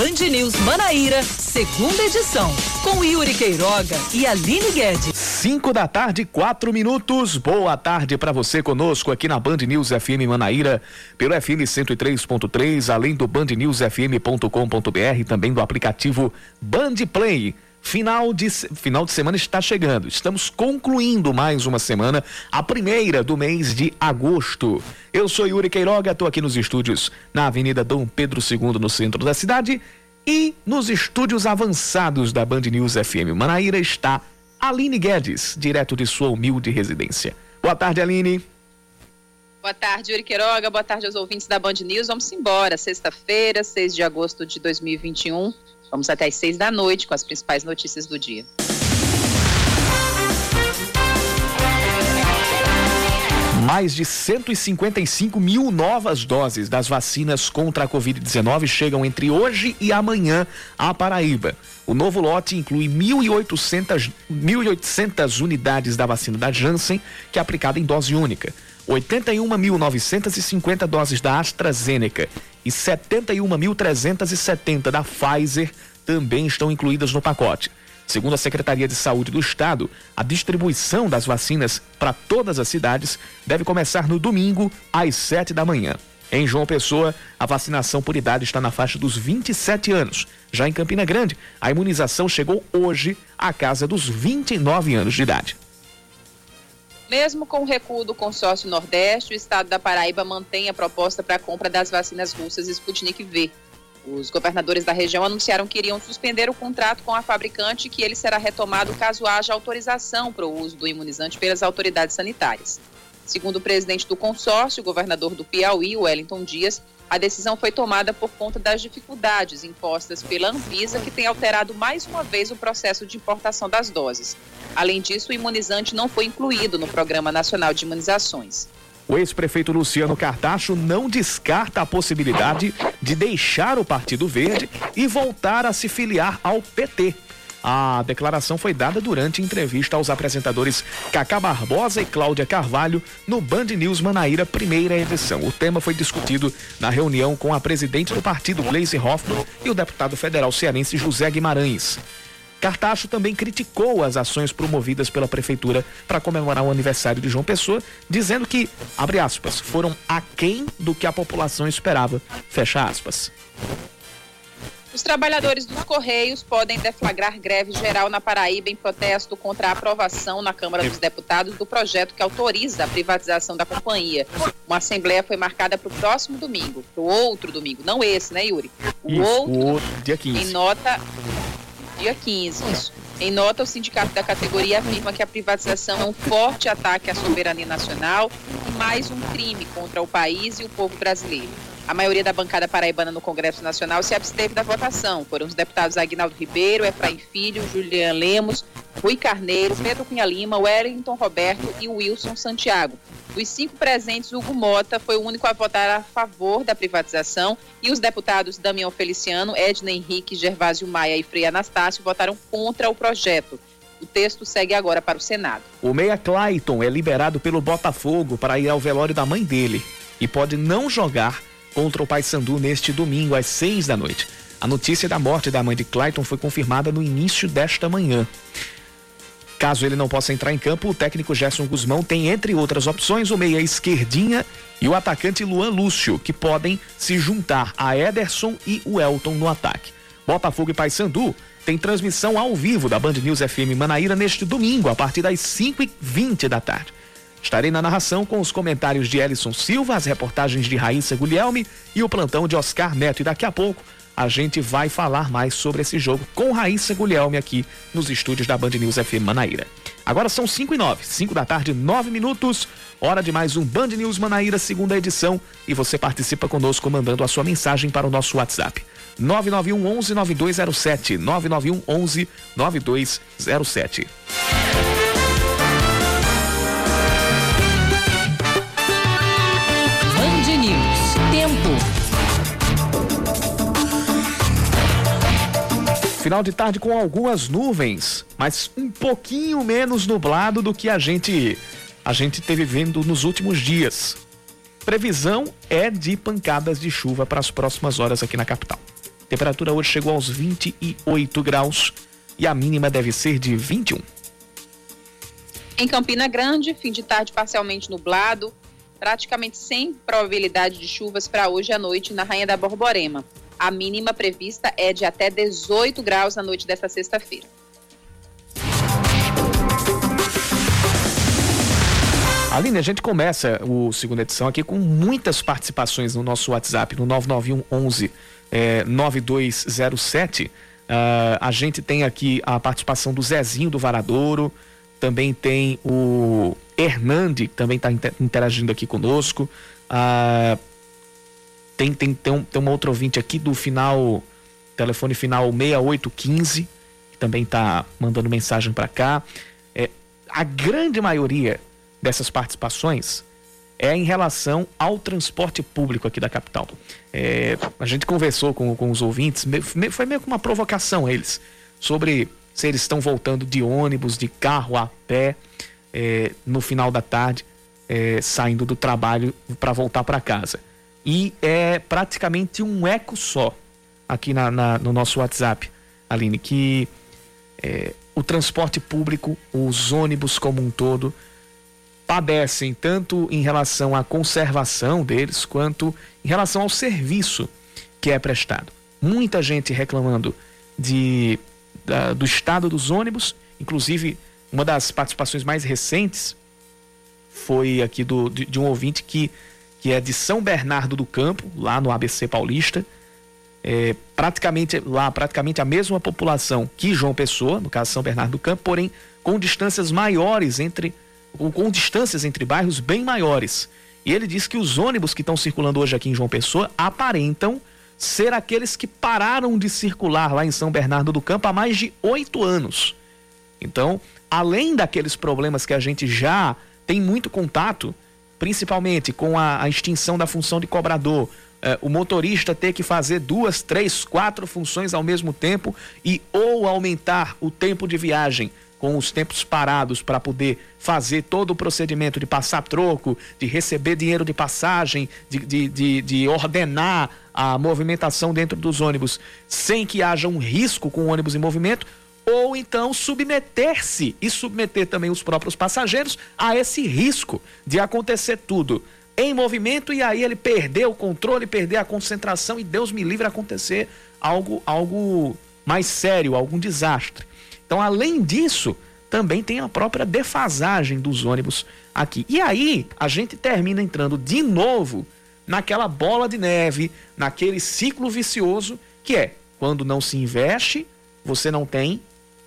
Band News Manaíra, segunda edição, com Yuri Queiroga e Aline Guedes. 5 da tarde, quatro minutos. Boa tarde para você conosco aqui na Band News FM Manaíra, pelo FM 103.3, além do bandnewsfm.com.br, também do aplicativo Band Play. Final de, final de semana está chegando. Estamos concluindo mais uma semana, a primeira do mês de agosto. Eu sou Yuri Queiroga, estou aqui nos estúdios na Avenida Dom Pedro II, no centro da cidade. E nos estúdios avançados da Band News FM Manaíra está Aline Guedes, direto de sua humilde residência. Boa tarde, Aline. Boa tarde, Yuri Queiroga. Boa tarde aos ouvintes da Band News. Vamos embora. Sexta-feira, 6 de agosto de 2021. Vamos até às seis da noite com as principais notícias do dia. Mais de 155 mil novas doses das vacinas contra a Covid-19 chegam entre hoje e amanhã à Paraíba. O novo lote inclui 1.800, 1.800 unidades da vacina da Janssen, que é aplicada em dose única, 81.950 doses da AstraZeneca e 71.370 da Pfizer também estão incluídas no pacote. Segundo a Secretaria de Saúde do Estado, a distribuição das vacinas para todas as cidades deve começar no domingo, às 7 da manhã. Em João Pessoa, a vacinação por idade está na faixa dos 27 anos. Já em Campina Grande, a imunização chegou hoje à casa dos 29 anos de idade. Mesmo com o recuo do consórcio Nordeste, o estado da Paraíba mantém a proposta para a compra das vacinas russas Sputnik V. Os governadores da região anunciaram que iriam suspender o contrato com a fabricante e que ele será retomado caso haja autorização para o uso do imunizante pelas autoridades sanitárias. Segundo o presidente do consórcio, o governador do Piauí, Wellington Dias, a decisão foi tomada por conta das dificuldades impostas pela Anvisa, que tem alterado mais uma vez o processo de importação das doses. Além disso, o imunizante não foi incluído no Programa Nacional de Imunizações. O ex-prefeito Luciano Cartacho não descarta a possibilidade de deixar o Partido Verde e voltar a se filiar ao PT. A declaração foi dada durante entrevista aos apresentadores Cacá Barbosa e Cláudia Carvalho no Band News Manaíra, primeira edição. O tema foi discutido na reunião com a presidente do partido, Gleisi Hoffmann, e o deputado federal cearense José Guimarães. Cartacho também criticou as ações promovidas pela prefeitura para comemorar o aniversário de João Pessoa, dizendo que, abre aspas, foram aquém do que a população esperava, fecha aspas. Os trabalhadores dos Correios podem deflagrar greve geral na Paraíba em protesto contra a aprovação na Câmara dos Deputados do projeto que autoriza a privatização da companhia. Uma assembleia foi marcada para o próximo domingo, para o outro domingo, não esse, né, Yuri? O Isso, outro, o outro, dia 15. Em nota, dia 15. Isso. Em nota, o sindicato da categoria afirma que a privatização é um forte ataque à soberania nacional e mais um crime contra o país e o povo brasileiro. A maioria da bancada paraibana no Congresso Nacional se absteve da votação. Foram os deputados Aguinaldo Ribeiro, Efraim Filho, Julian Lemos, Rui Carneiro, Pedro Cunha Lima, Wellington Roberto e Wilson Santiago. Dos cinco presentes, Hugo Mota foi o único a votar a favor da privatização e os deputados Damião Feliciano, Edna Henrique, Gervásio Maia e Frei Anastácio votaram contra o projeto. O texto segue agora para o Senado. O meia Clayton é liberado pelo Botafogo para ir ao velório da mãe dele e pode não jogar contra o Paysandu neste domingo às seis da noite. A notícia da morte da mãe de Clayton foi confirmada no início desta manhã. Caso ele não possa entrar em campo, o técnico Gerson Guzmão tem, entre outras opções, o meia esquerdinha e o atacante Luan Lúcio, que podem se juntar a Ederson e o Elton no ataque. Botafogo e Paysandu tem transmissão ao vivo da Band News FM Manaíra neste domingo, a partir das 5h20 da tarde. Estarei na narração com os comentários de Elison Silva, as reportagens de Raíssa Guglielmi e o plantão de Oscar Neto. E daqui a pouco a gente vai falar mais sobre esse jogo com Raíssa Guglielmi aqui nos estúdios da Band News FM Manaíra. Agora são 5 e 9, 5 da tarde, 9 minutos. Hora de mais um Band News Manaíra, segunda edição. E você participa conosco mandando a sua mensagem para o nosso WhatsApp. 991 11 9207. 991 11 9207. Final de tarde com algumas nuvens, mas um pouquinho menos nublado do que a gente a gente teve vendo nos últimos dias. Previsão é de pancadas de chuva para as próximas horas aqui na capital. Temperatura hoje chegou aos 28 graus e a mínima deve ser de 21. Em Campina Grande, fim de tarde parcialmente nublado, praticamente sem probabilidade de chuvas para hoje à noite na Rainha da Borborema. A mínima prevista é de até 18 graus na noite desta sexta-feira. Aline, a gente começa o segunda edição aqui com muitas participações no nosso WhatsApp, no 991 11 é, 9207. Uh, a gente tem aqui a participação do Zezinho do Varadouro, também tem o Hernande, que também está interagindo aqui conosco. Uh, tem, tem, tem, um, tem uma outra ouvinte aqui do final, telefone final 6815, que também está mandando mensagem para cá. É, a grande maioria dessas participações é em relação ao transporte público aqui da capital. É, a gente conversou com, com os ouvintes, foi meio que uma provocação eles, sobre se eles estão voltando de ônibus, de carro, a pé, é, no final da tarde, é, saindo do trabalho para voltar para casa. E é praticamente um eco só aqui na, na no nosso WhatsApp, Aline, que é, o transporte público, os ônibus como um todo, padecem tanto em relação à conservação deles quanto em relação ao serviço que é prestado. Muita gente reclamando de, da, do estado dos ônibus, inclusive uma das participações mais recentes foi aqui do, de, de um ouvinte que, que é de São Bernardo do Campo, lá no ABC Paulista. É, praticamente lá, praticamente a mesma população que João Pessoa, no caso São Bernardo do Campo, porém com distâncias maiores entre com, com distâncias entre bairros bem maiores. E ele diz que os ônibus que estão circulando hoje aqui em João Pessoa aparentam ser aqueles que pararam de circular lá em São Bernardo do Campo há mais de oito anos. Então, além daqueles problemas que a gente já tem muito contato, principalmente com a, a extinção da função de cobrador, eh, o motorista ter que fazer duas, três, quatro funções ao mesmo tempo e ou aumentar o tempo de viagem com os tempos parados para poder fazer todo o procedimento de passar troco, de receber dinheiro de passagem, de, de, de, de ordenar a movimentação dentro dos ônibus sem que haja um risco com o ônibus em movimento, ou então submeter-se e submeter também os próprios passageiros a esse risco de acontecer tudo em movimento e aí ele perder o controle, perder a concentração e Deus me livre acontecer algo algo mais sério, algum desastre. Então, além disso, também tem a própria defasagem dos ônibus aqui. E aí, a gente termina entrando de novo naquela bola de neve, naquele ciclo vicioso que é quando não se investe, você não tem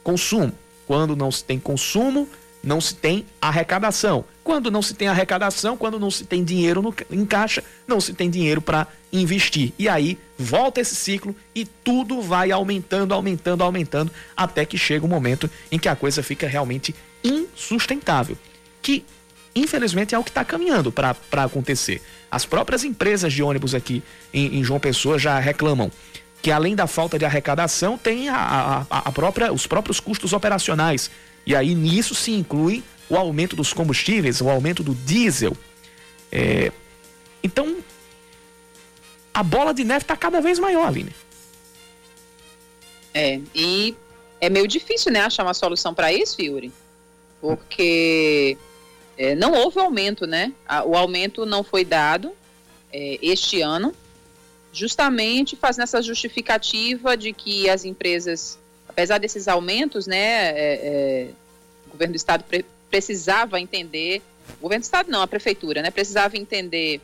consumo. Quando não se tem consumo, não se tem arrecadação. Quando não se tem arrecadação, quando não se tem dinheiro no, em caixa, não se tem dinheiro para investir. E aí volta esse ciclo e tudo vai aumentando, aumentando, aumentando, até que chega um momento em que a coisa fica realmente insustentável. Que, infelizmente, é o que está caminhando para acontecer. As próprias empresas de ônibus aqui em, em João Pessoa já reclamam que além da falta de arrecadação, tem a, a, a própria, os próprios custos operacionais e aí nisso se inclui o aumento dos combustíveis, o aumento do diesel. É... Então, a bola de neve está cada vez maior, Aline. É, e é meio difícil, né, achar uma solução para isso, Yuri? Porque é, não houve aumento, né? O aumento não foi dado é, este ano, justamente fazendo essa justificativa de que as empresas apesar desses aumentos, né, é, é, o governo do estado pre precisava entender, o governo do estado não, a prefeitura, né, precisava entender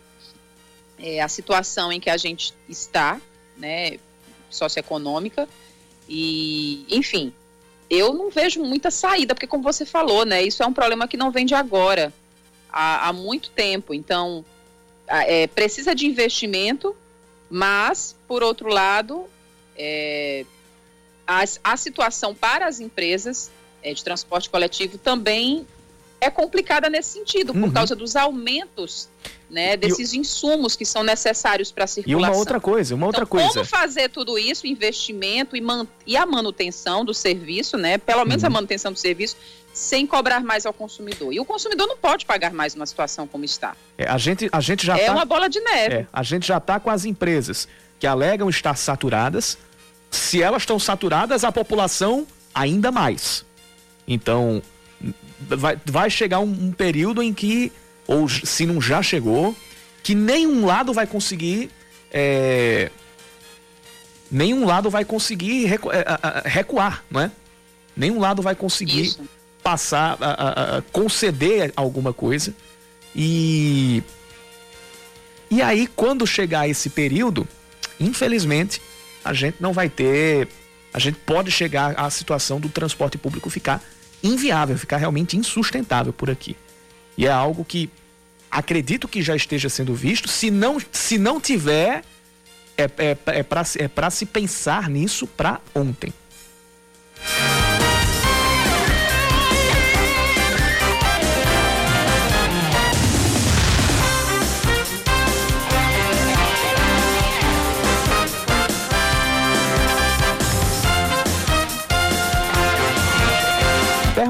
é, a situação em que a gente está, né, socioeconômica e, enfim, eu não vejo muita saída, porque como você falou, né, isso é um problema que não vem de agora, há, há muito tempo, então é, precisa de investimento, mas, por outro lado, é, a, a situação para as empresas é, de transporte coletivo também é complicada nesse sentido, por uhum. causa dos aumentos né, desses insumos que são necessários para a circulação. E uma outra coisa, uma outra então, coisa. Como fazer tudo isso, investimento e, man e a manutenção do serviço, né? Pelo menos uhum. a manutenção do serviço, sem cobrar mais ao consumidor. E o consumidor não pode pagar mais uma situação como está. É, a gente, a gente já é tá, uma bola de neve. É, a gente já está com as empresas que alegam estar saturadas se elas estão saturadas, a população ainda mais. Então, vai, vai chegar um, um período em que, ou se não já chegou, que nenhum lado vai conseguir. É, nenhum lado vai conseguir é, recuar, não é? Nenhum lado vai conseguir Isso. Passar, a, a, conceder alguma coisa. E. E aí, quando chegar esse período, infelizmente, a gente não vai ter. A gente pode chegar à situação do transporte público ficar inviável, ficar realmente insustentável por aqui. E é algo que acredito que já esteja sendo visto. Se não, se não tiver, é, é, é para é se pensar nisso para ontem.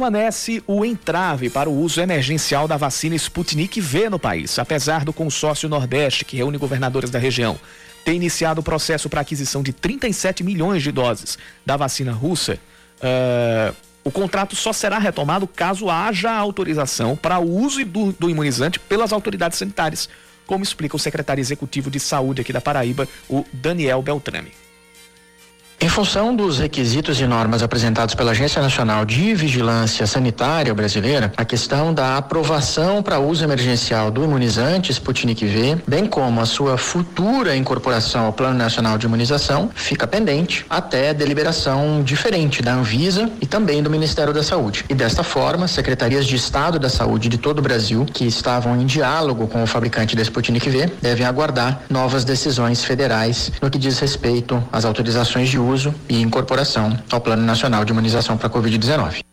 Permanece o entrave para o uso emergencial da vacina Sputnik V no país, apesar do consórcio Nordeste, que reúne governadores da região, ter iniciado o processo para aquisição de 37 milhões de doses da vacina russa. Uh, o contrato só será retomado caso haja autorização para o uso do, do imunizante pelas autoridades sanitárias, como explica o secretário executivo de saúde aqui da Paraíba, o Daniel Beltrame. Em função dos requisitos e normas apresentados pela Agência Nacional de Vigilância Sanitária Brasileira, a questão da aprovação para uso emergencial do imunizante Sputnik V, bem como a sua futura incorporação ao Plano Nacional de Imunização, fica pendente até deliberação diferente da Anvisa e também do Ministério da Saúde. E desta forma, secretarias de Estado da Saúde de todo o Brasil, que estavam em diálogo com o fabricante da Sputnik V, devem aguardar novas decisões federais no que diz respeito às autorizações de uso uso e incorporação ao Plano Nacional de Imunização para a Covid-19.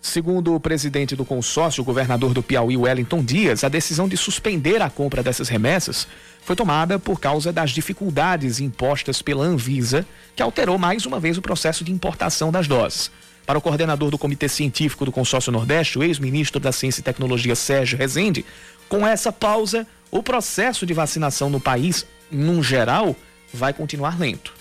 Segundo o presidente do consórcio, o governador do Piauí, Wellington Dias, a decisão de suspender a compra dessas remessas foi tomada por causa das dificuldades impostas pela Anvisa, que alterou mais uma vez o processo de importação das doses. Para o coordenador do Comitê Científico do Consórcio Nordeste, o ex-ministro da Ciência e Tecnologia, Sérgio Rezende, com essa pausa, o processo de vacinação no país, num geral, vai continuar lento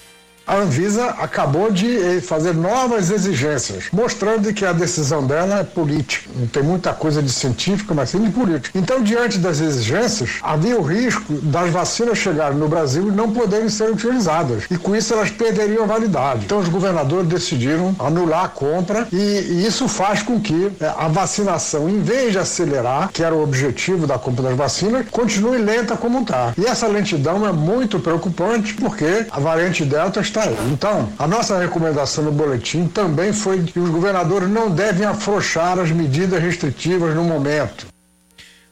a Anvisa acabou de eh, fazer novas exigências, mostrando que a decisão dela é política. Não tem muita coisa de científica, mas sim de política. Então, diante das exigências, havia o risco das vacinas chegarem no Brasil e não poderem ser utilizadas. E com isso elas perderiam a validade. Então, os governadores decidiram anular a compra e, e isso faz com que eh, a vacinação, em vez de acelerar, que era o objetivo da compra das vacinas, continue lenta como está. E essa lentidão é muito preocupante porque a variante Delta está então, a nossa recomendação no boletim também foi que os governadores não devem afrouxar as medidas restritivas no momento.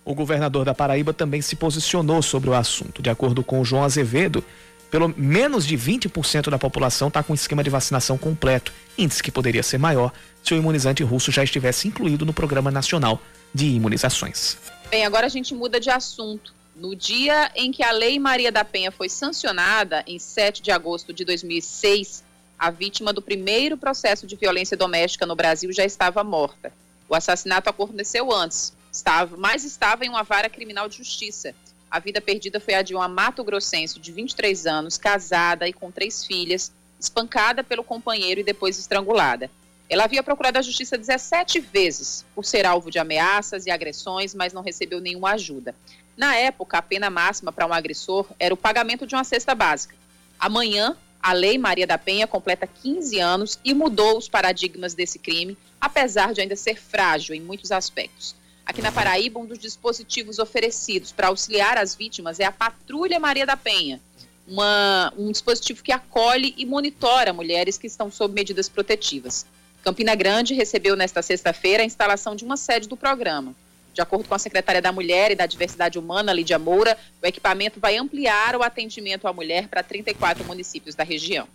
O governador da Paraíba também se posicionou sobre o assunto. De acordo com o João Azevedo, pelo menos de 20% da população está com esquema de vacinação completo, índice que poderia ser maior se o imunizante russo já estivesse incluído no Programa Nacional de Imunizações. Bem, agora a gente muda de assunto. No dia em que a Lei Maria da Penha foi sancionada, em 7 de agosto de 2006, a vítima do primeiro processo de violência doméstica no Brasil já estava morta. O assassinato aconteceu antes, estava, mas estava em uma vara criminal de justiça. A vida perdida foi a de uma mato-grossense de 23 anos, casada e com três filhas, espancada pelo companheiro e depois estrangulada. Ela havia procurado a justiça 17 vezes por ser alvo de ameaças e agressões, mas não recebeu nenhuma ajuda. Na época, a pena máxima para um agressor era o pagamento de uma cesta básica. Amanhã, a Lei Maria da Penha completa 15 anos e mudou os paradigmas desse crime, apesar de ainda ser frágil em muitos aspectos. Aqui na Paraíba, um dos dispositivos oferecidos para auxiliar as vítimas é a Patrulha Maria da Penha, uma, um dispositivo que acolhe e monitora mulheres que estão sob medidas protetivas. Campina Grande recebeu nesta sexta-feira a instalação de uma sede do programa. De acordo com a secretária da Mulher e da Diversidade Humana, Lídia Moura, o equipamento vai ampliar o atendimento à mulher para 34 municípios da região.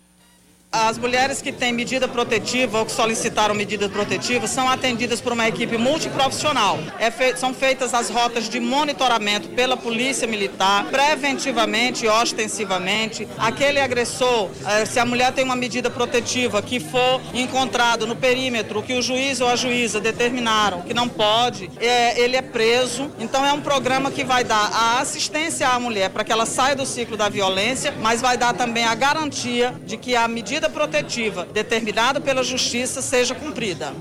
As mulheres que têm medida protetiva ou que solicitaram medida protetiva são atendidas por uma equipe multiprofissional. É fe... São feitas as rotas de monitoramento pela Polícia Militar, preventivamente e ostensivamente. Aquele agressor, eh, se a mulher tem uma medida protetiva que for encontrado no perímetro que o juiz ou a juíza determinaram que não pode, é, ele é preso. Então é um programa que vai dar a assistência à mulher para que ela saia do ciclo da violência, mas vai dar também a garantia de que a medida medida protetiva determinada pela Justiça seja cumprida.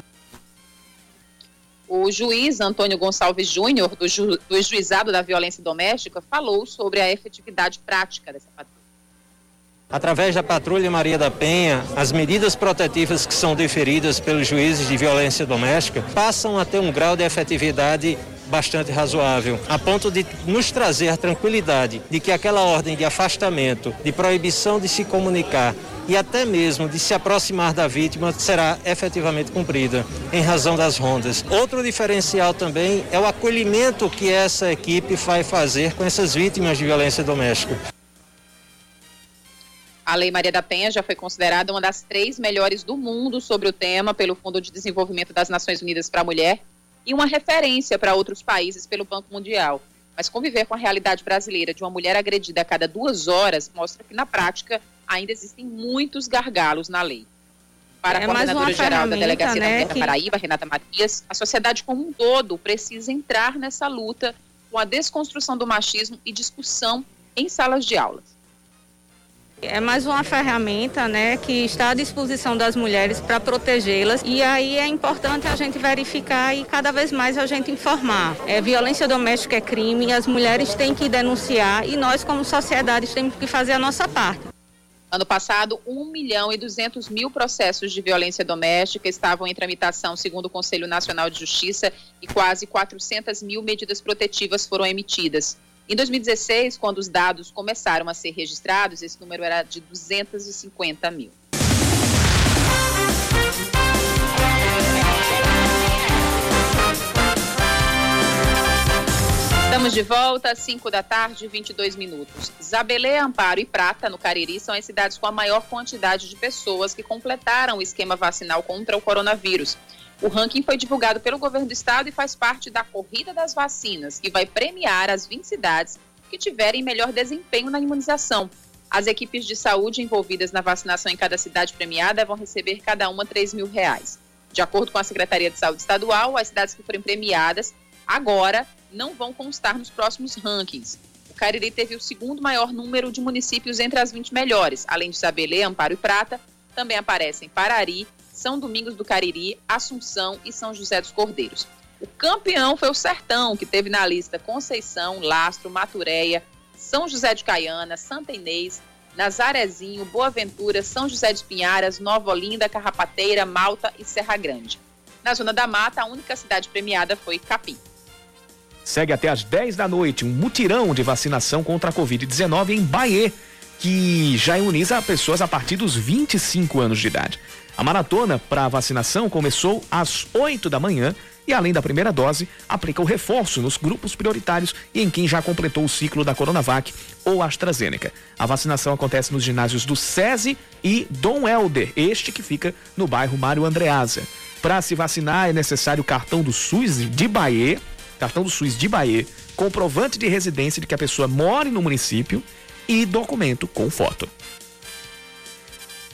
O juiz Antônio Gonçalves Júnior, do, ju, do Juizado da Violência Doméstica, falou sobre a efetividade prática dessa patrulha. Através da Patrulha Maria da Penha, as medidas protetivas que são deferidas pelos juízes de violência doméstica passam a ter um grau de efetividade bastante razoável, a ponto de nos trazer a tranquilidade de que aquela ordem de afastamento, de proibição de se comunicar e até mesmo de se aproximar da vítima será efetivamente cumprida em razão das rondas. Outro diferencial também é o acolhimento que essa equipe vai fazer com essas vítimas de violência doméstica. A Lei Maria da Penha já foi considerada uma das três melhores do mundo sobre o tema pelo Fundo de Desenvolvimento das Nações Unidas para a Mulher e uma referência para outros países pelo Banco Mundial. Mas conviver com a realidade brasileira de uma mulher agredida a cada duas horas mostra que, na prática, ainda existem muitos gargalos na lei. Para a é coordenadora-geral da Delegacia né, da Mulher que... da Paraíba, Renata Matias, a sociedade como um todo precisa entrar nessa luta com a desconstrução do machismo e discussão em salas de aulas. É mais uma ferramenta né, que está à disposição das mulheres para protegê-las e aí é importante a gente verificar e cada vez mais a gente informar. É, violência doméstica é crime, as mulheres têm que denunciar e nós como sociedade temos que fazer a nossa parte. Ano passado, 1 milhão e 200 mil processos de violência doméstica estavam em tramitação, segundo o Conselho Nacional de Justiça, e quase 400 mil medidas protetivas foram emitidas. Em 2016, quando os dados começaram a ser registrados, esse número era de 250 mil. Estamos de volta às 5 da tarde, 22 minutos. Zabelê, Amparo e Prata, no Cariri, são as cidades com a maior quantidade de pessoas que completaram o esquema vacinal contra o coronavírus. O ranking foi divulgado pelo governo do estado e faz parte da corrida das vacinas, que vai premiar as 20 cidades que tiverem melhor desempenho na imunização. As equipes de saúde envolvidas na vacinação em cada cidade premiada vão receber cada uma 3 mil reais. De acordo com a Secretaria de Saúde Estadual, as cidades que forem premiadas agora não vão constar nos próximos rankings. O Cariri teve o segundo maior número de municípios entre as 20 melhores. Além de Sabelê, Amparo e Prata, também aparecem Parari, são Domingos do Cariri, Assunção e São José dos Cordeiros. O campeão foi o Sertão, que teve na lista Conceição, Lastro, Maturéia, São José de Caiana, Santa Inês, Nazarezinho, Boa Ventura, São José de Pinharas, Nova Olinda, Carrapateira, Malta e Serra Grande. Na Zona da Mata, a única cidade premiada foi Capim. Segue até às 10 da noite um mutirão de vacinação contra a Covid-19 em Bahia, que já imuniza pessoas a partir dos 25 anos de idade. A maratona para vacinação começou às 8 da manhã e, além da primeira dose, aplica o reforço nos grupos prioritários e em quem já completou o ciclo da Coronavac ou AstraZeneca. A vacinação acontece nos ginásios do SESI e Dom Helder, este que fica no bairro Mário Andreasa. Para se vacinar é necessário cartão do SUS de Bahia, cartão do SUS de Bahia, comprovante de residência de que a pessoa mora no município e documento com foto.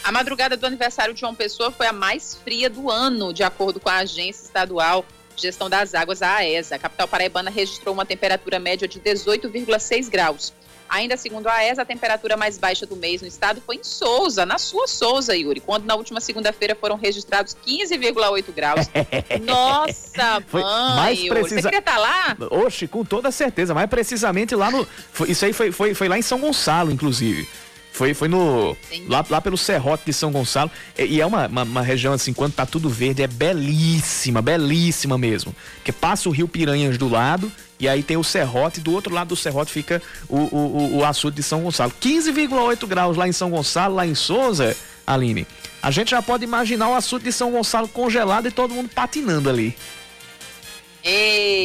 A madrugada do aniversário de João Pessoa foi a mais fria do ano, de acordo com a Agência Estadual de Gestão das Águas, a AESA. A capital paraibana registrou uma temperatura média de 18,6 graus. Ainda segundo a AESA, a temperatura mais baixa do mês no estado foi em Souza, na sua Souza, Yuri, quando na última segunda-feira foram registrados 15,8 graus. Nossa, foi mãe, mais precisa... você queria estar tá lá? Oxe, com toda certeza, mais precisamente lá no... Isso aí foi, foi, foi lá em São Gonçalo, inclusive. Foi, foi no. Lá, lá pelo Serrote de São Gonçalo. E, é uma, uma, uma, região assim, quando tá tudo verde, é belíssima, belíssima mesmo. Porque passa o Rio Piranhas do lado, e aí tem o Serrote, e do outro lado do Serrote fica o, o, o, açude de São Gonçalo. 15,8 graus lá em São Gonçalo, lá em Souza, Aline. A gente já pode imaginar o açude de São Gonçalo congelado e todo mundo patinando ali.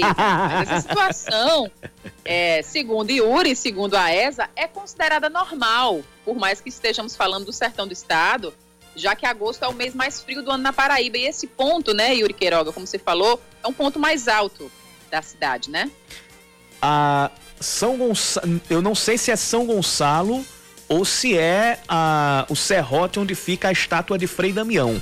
Mas essa situação, é, segundo Yuri, segundo a ESA, é considerada normal, por mais que estejamos falando do sertão do estado, já que agosto é o mês mais frio do ano na Paraíba. E esse ponto, né, Yuri Queiroga, como você falou, é um ponto mais alto da cidade, né? A São Gonçalo, eu não sei se é São Gonçalo ou se é a, o serrote onde fica a estátua de Frei Damião,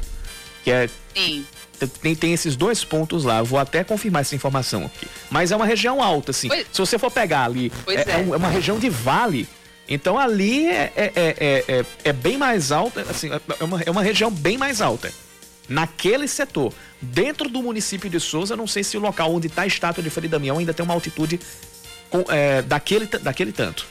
que é Sim tem, tem esses dois pontos lá. Eu vou até confirmar essa informação aqui. Mas é uma região alta, assim. Pois, Se você for pegar ali, é, é. é, uma região de vale. Então ali é, é, é, é, é bem mais alta, assim, é uma, é uma região bem mais alta. Naquele setor. Dentro do município de Souza, não sei se o local onde está a estátua de Frei Damião ainda tem uma altitude com, é, daquele, daquele tanto.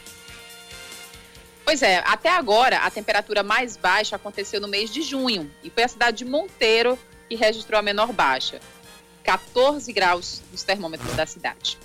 Pois é, até agora a temperatura mais baixa aconteceu no mês de junho e foi a cidade de Monteiro que registrou a menor baixa. 14 graus nos termômetros da cidade.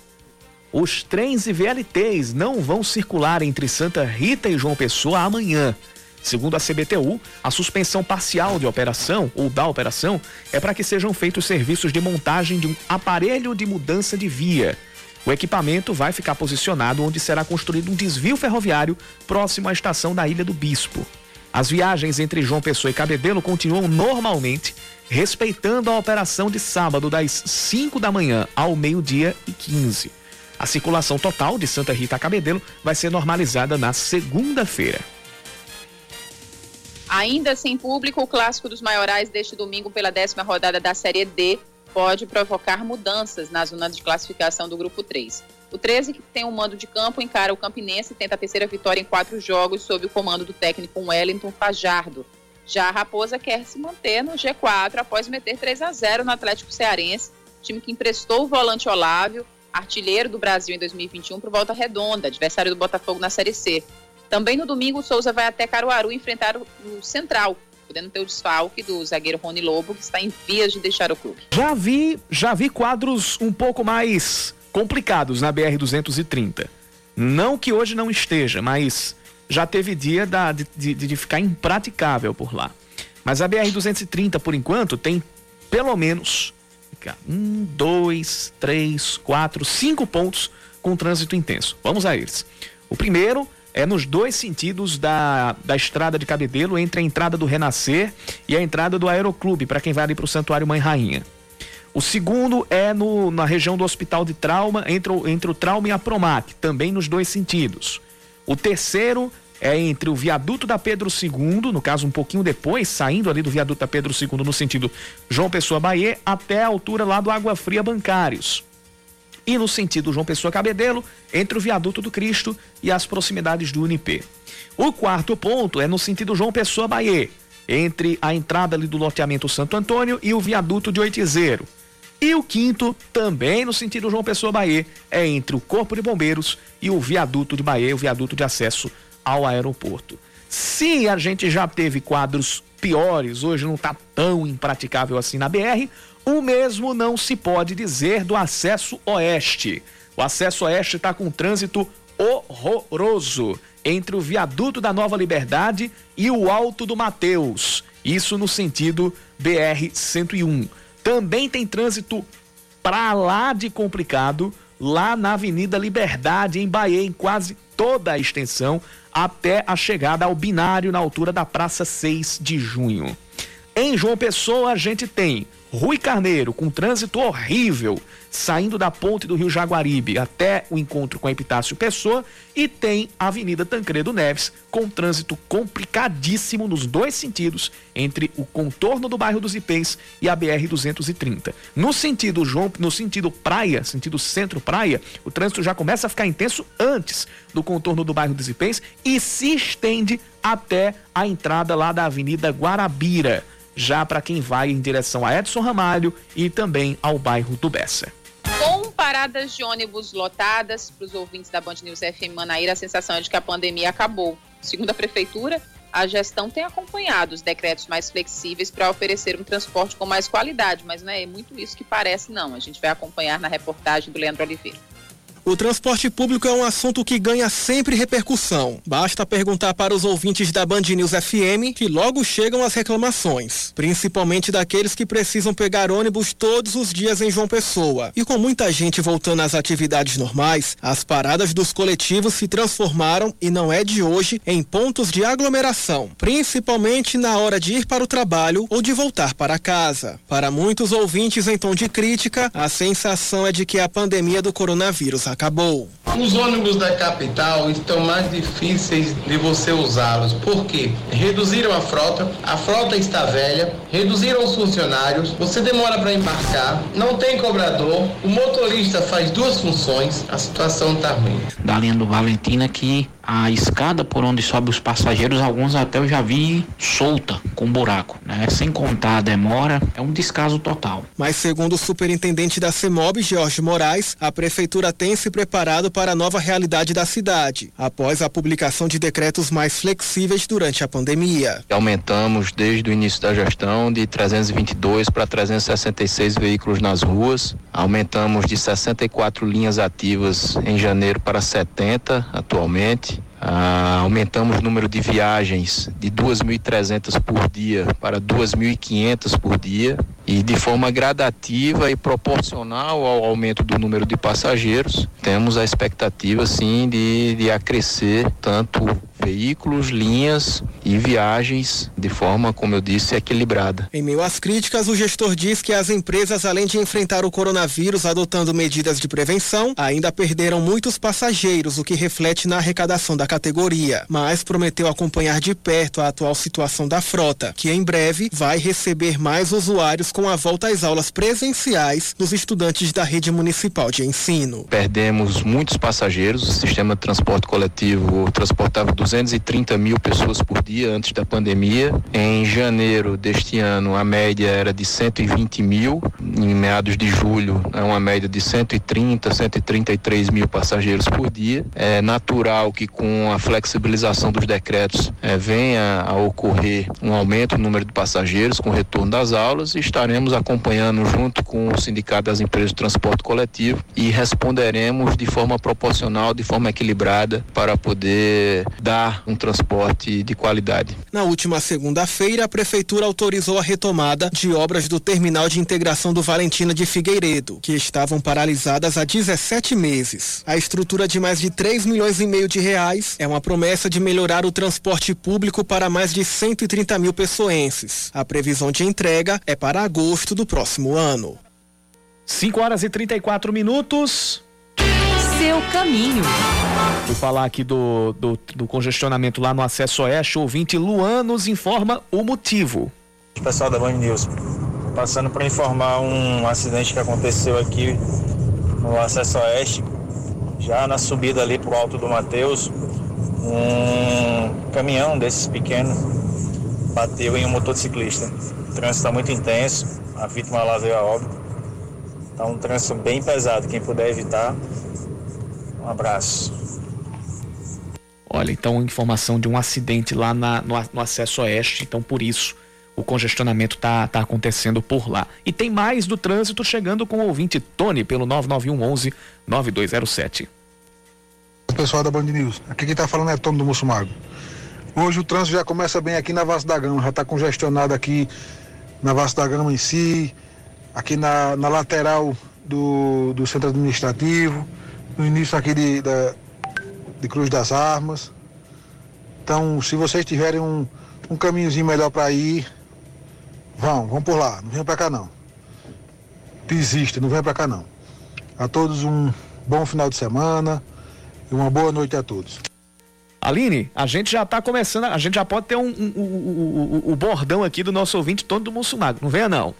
Os trens e VLTs não vão circular entre Santa Rita e João Pessoa amanhã. Segundo a CBTU, a suspensão parcial de operação ou da operação é para que sejam feitos serviços de montagem de um aparelho de mudança de via. O equipamento vai ficar posicionado onde será construído um desvio ferroviário próximo à estação da Ilha do Bispo. As viagens entre João Pessoa e Cabedelo continuam normalmente, respeitando a operação de sábado das 5 da manhã ao meio-dia e 15. A circulação total de Santa Rita a Cabedelo vai ser normalizada na segunda-feira. Ainda sem público, o clássico dos maiorais deste domingo pela décima rodada da Série D pode provocar mudanças na zona de classificação do Grupo 3. O 13, que tem o um mando de campo, encara o Campinense e tenta a terceira vitória em quatro jogos sob o comando do técnico Wellington Fajardo. Já a Raposa quer se manter no G4 após meter 3 a 0 no Atlético Cearense, time que emprestou o volante Olávio, artilheiro do Brasil em 2021, por volta redonda, adversário do Botafogo na Série C. Também no domingo, o Souza vai até Caruaru enfrentar o Central, podendo ter o desfalque do zagueiro Rony Lobo, que está em vias de deixar o clube. Já vi, já vi quadros um pouco mais complicados na BR-230. Não que hoje não esteja, mas já teve dia da, de, de, de ficar impraticável por lá. Mas a BR-230, por enquanto, tem pelo menos um, dois, três, quatro, cinco pontos com trânsito intenso. Vamos a eles. O primeiro é nos dois sentidos da, da estrada de Cabedelo, entre a entrada do Renascer e a entrada do Aeroclube, para quem vai ali para o Santuário Mãe Rainha. O segundo é no, na região do Hospital de Trauma, entre o, entre o Trauma e a Promac, também nos dois sentidos. O terceiro é entre o viaduto da Pedro II, no caso um pouquinho depois, saindo ali do viaduto da Pedro II no sentido João Pessoa Bahia, até a altura lá do Água Fria Bancários. E no sentido João Pessoa Cabedelo, entre o viaduto do Cristo e as proximidades do Unip. O quarto ponto é no sentido João Pessoa Bahia, entre a entrada ali do loteamento Santo Antônio e o viaduto de Oitizeiro. E o quinto, também no sentido João Pessoa Bahia, é entre o Corpo de Bombeiros e o viaduto de Bahia, o viaduto de acesso ao aeroporto. Se a gente já teve quadros piores, hoje não está tão impraticável assim na BR, o mesmo não se pode dizer do acesso oeste. O acesso oeste está com trânsito horroroso entre o viaduto da Nova Liberdade e o Alto do Mateus. Isso no sentido BR 101. Também tem trânsito para lá de complicado, lá na Avenida Liberdade, em Bahia, em quase toda a extensão, até a chegada ao binário na altura da Praça 6 de Junho. Em João Pessoa, a gente tem Rui Carneiro, com trânsito horrível, saindo da ponte do Rio Jaguaribe até o encontro com a Epitácio Pessoa, e tem a Avenida Tancredo Neves, com trânsito complicadíssimo nos dois sentidos, entre o contorno do bairro dos Ipês e a BR-230. No sentido João, no sentido praia, sentido centro-praia, o trânsito já começa a ficar intenso antes do contorno do bairro dos Ipês e se estende até a entrada lá da Avenida Guarabira já para quem vai em direção a Edson Ramalho e também ao bairro do Bessa. Com paradas de ônibus lotadas, para os ouvintes da Band News FM Manaíra, a sensação é de que a pandemia acabou. Segundo a Prefeitura, a gestão tem acompanhado os decretos mais flexíveis para oferecer um transporte com mais qualidade, mas não é muito isso que parece, não. A gente vai acompanhar na reportagem do Leandro Oliveira. O transporte público é um assunto que ganha sempre repercussão. Basta perguntar para os ouvintes da Band News FM que logo chegam as reclamações, principalmente daqueles que precisam pegar ônibus todos os dias em João Pessoa. E com muita gente voltando às atividades normais, as paradas dos coletivos se transformaram, e não é de hoje, em pontos de aglomeração, principalmente na hora de ir para o trabalho ou de voltar para casa. Para muitos ouvintes em tom de crítica, a sensação é de que a pandemia do coronavírus acabou. Os ônibus da capital estão mais difíceis de você usá-los. Por quê? Reduziram a frota, a frota está velha, reduziram os funcionários, você demora para embarcar, não tem cobrador, o motorista faz duas funções, a situação está ruim. Da linha do Valentina que A escada por onde sobe os passageiros, alguns até eu já vi solta, com buraco, né? Sem contar a demora, é um descaso total. Mas segundo o superintendente da CEMOB, Jorge Moraes, a prefeitura tem se preparado para a nova realidade da cidade, após a publicação de decretos mais flexíveis durante a pandemia. Aumentamos desde o início da gestão de 322 para 366 veículos nas ruas, aumentamos de 64 linhas ativas em janeiro para 70 atualmente. Ah, aumentamos o número de viagens de 2.300 por dia para 2.500 por dia e de forma gradativa e proporcional ao aumento do número de passageiros, temos a expectativa sim de, de acrescer tanto veículos, linhas e viagens de forma, como eu disse, equilibrada. Em meio às críticas, o gestor diz que as empresas, além de enfrentar o coronavírus adotando medidas de prevenção, ainda perderam muitos passageiros, o que reflete na arrecadação da categoria. Mas prometeu acompanhar de perto a atual situação da frota, que em breve vai receber mais usuários com a volta às aulas presenciais dos estudantes da rede municipal de ensino. Perdemos muitos passageiros, o sistema de transporte coletivo transportava 230 mil pessoas por dia antes da pandemia. Em janeiro deste ano, a média era de 120 mil. Em meados de julho, é uma média de 130, 133 mil passageiros por dia. É natural que com a flexibilização dos decretos é, venha a ocorrer um aumento no número de passageiros com o retorno das aulas e estaremos acompanhando junto com o Sindicato das Empresas de Transporte Coletivo e responderemos de forma proporcional, de forma equilibrada para poder dar um transporte de qualidade. Na última segunda-feira, a Prefeitura autorizou a retomada de obras do Terminal de Integração do Valentina de Figueiredo, que estavam paralisadas há 17 meses. A estrutura de mais de 3 milhões e meio de reais é uma promessa de melhorar o transporte público para mais de 130 mil pessoenses. A previsão de entrega é para agosto do próximo ano. 5 horas e 34 minutos. Seu caminho. Vou falar aqui do, do, do, congestionamento lá no acesso oeste. O ouvinte Luan nos informa o motivo. Pessoal da Band News, passando para informar um acidente que aconteceu aqui no acesso oeste, já na subida ali pro alto do Mateus, um caminhão desses pequenos bateu em um motociclista. O trânsito está muito intenso, a vítima lá veio a óbito. Está um trânsito bem pesado, quem puder evitar, um abraço. Olha, então informação de um acidente lá na, no, no, acesso oeste, então por isso o congestionamento tá, tá acontecendo por lá. E tem mais do trânsito chegando com o ouvinte Tony pelo 991 11 9207. Pessoal da Band News, aqui quem tá falando é Tony do Mussumago. Hoje o trânsito já começa bem aqui na Vasta da Gama, já está congestionado aqui na Vasta da Gama em si, aqui na, na lateral do, do centro administrativo, no início aqui de, da, de Cruz das Armas. Então, se vocês tiverem um, um caminhozinho melhor para ir, vão, vão por lá, não venham para cá não. Desista, não venham para cá não. A todos um bom final de semana e uma boa noite a todos. Aline, a gente já está começando, a gente já pode ter um, um, um, o bordão aqui do nosso ouvinte todo do Mussumado. Não venha não.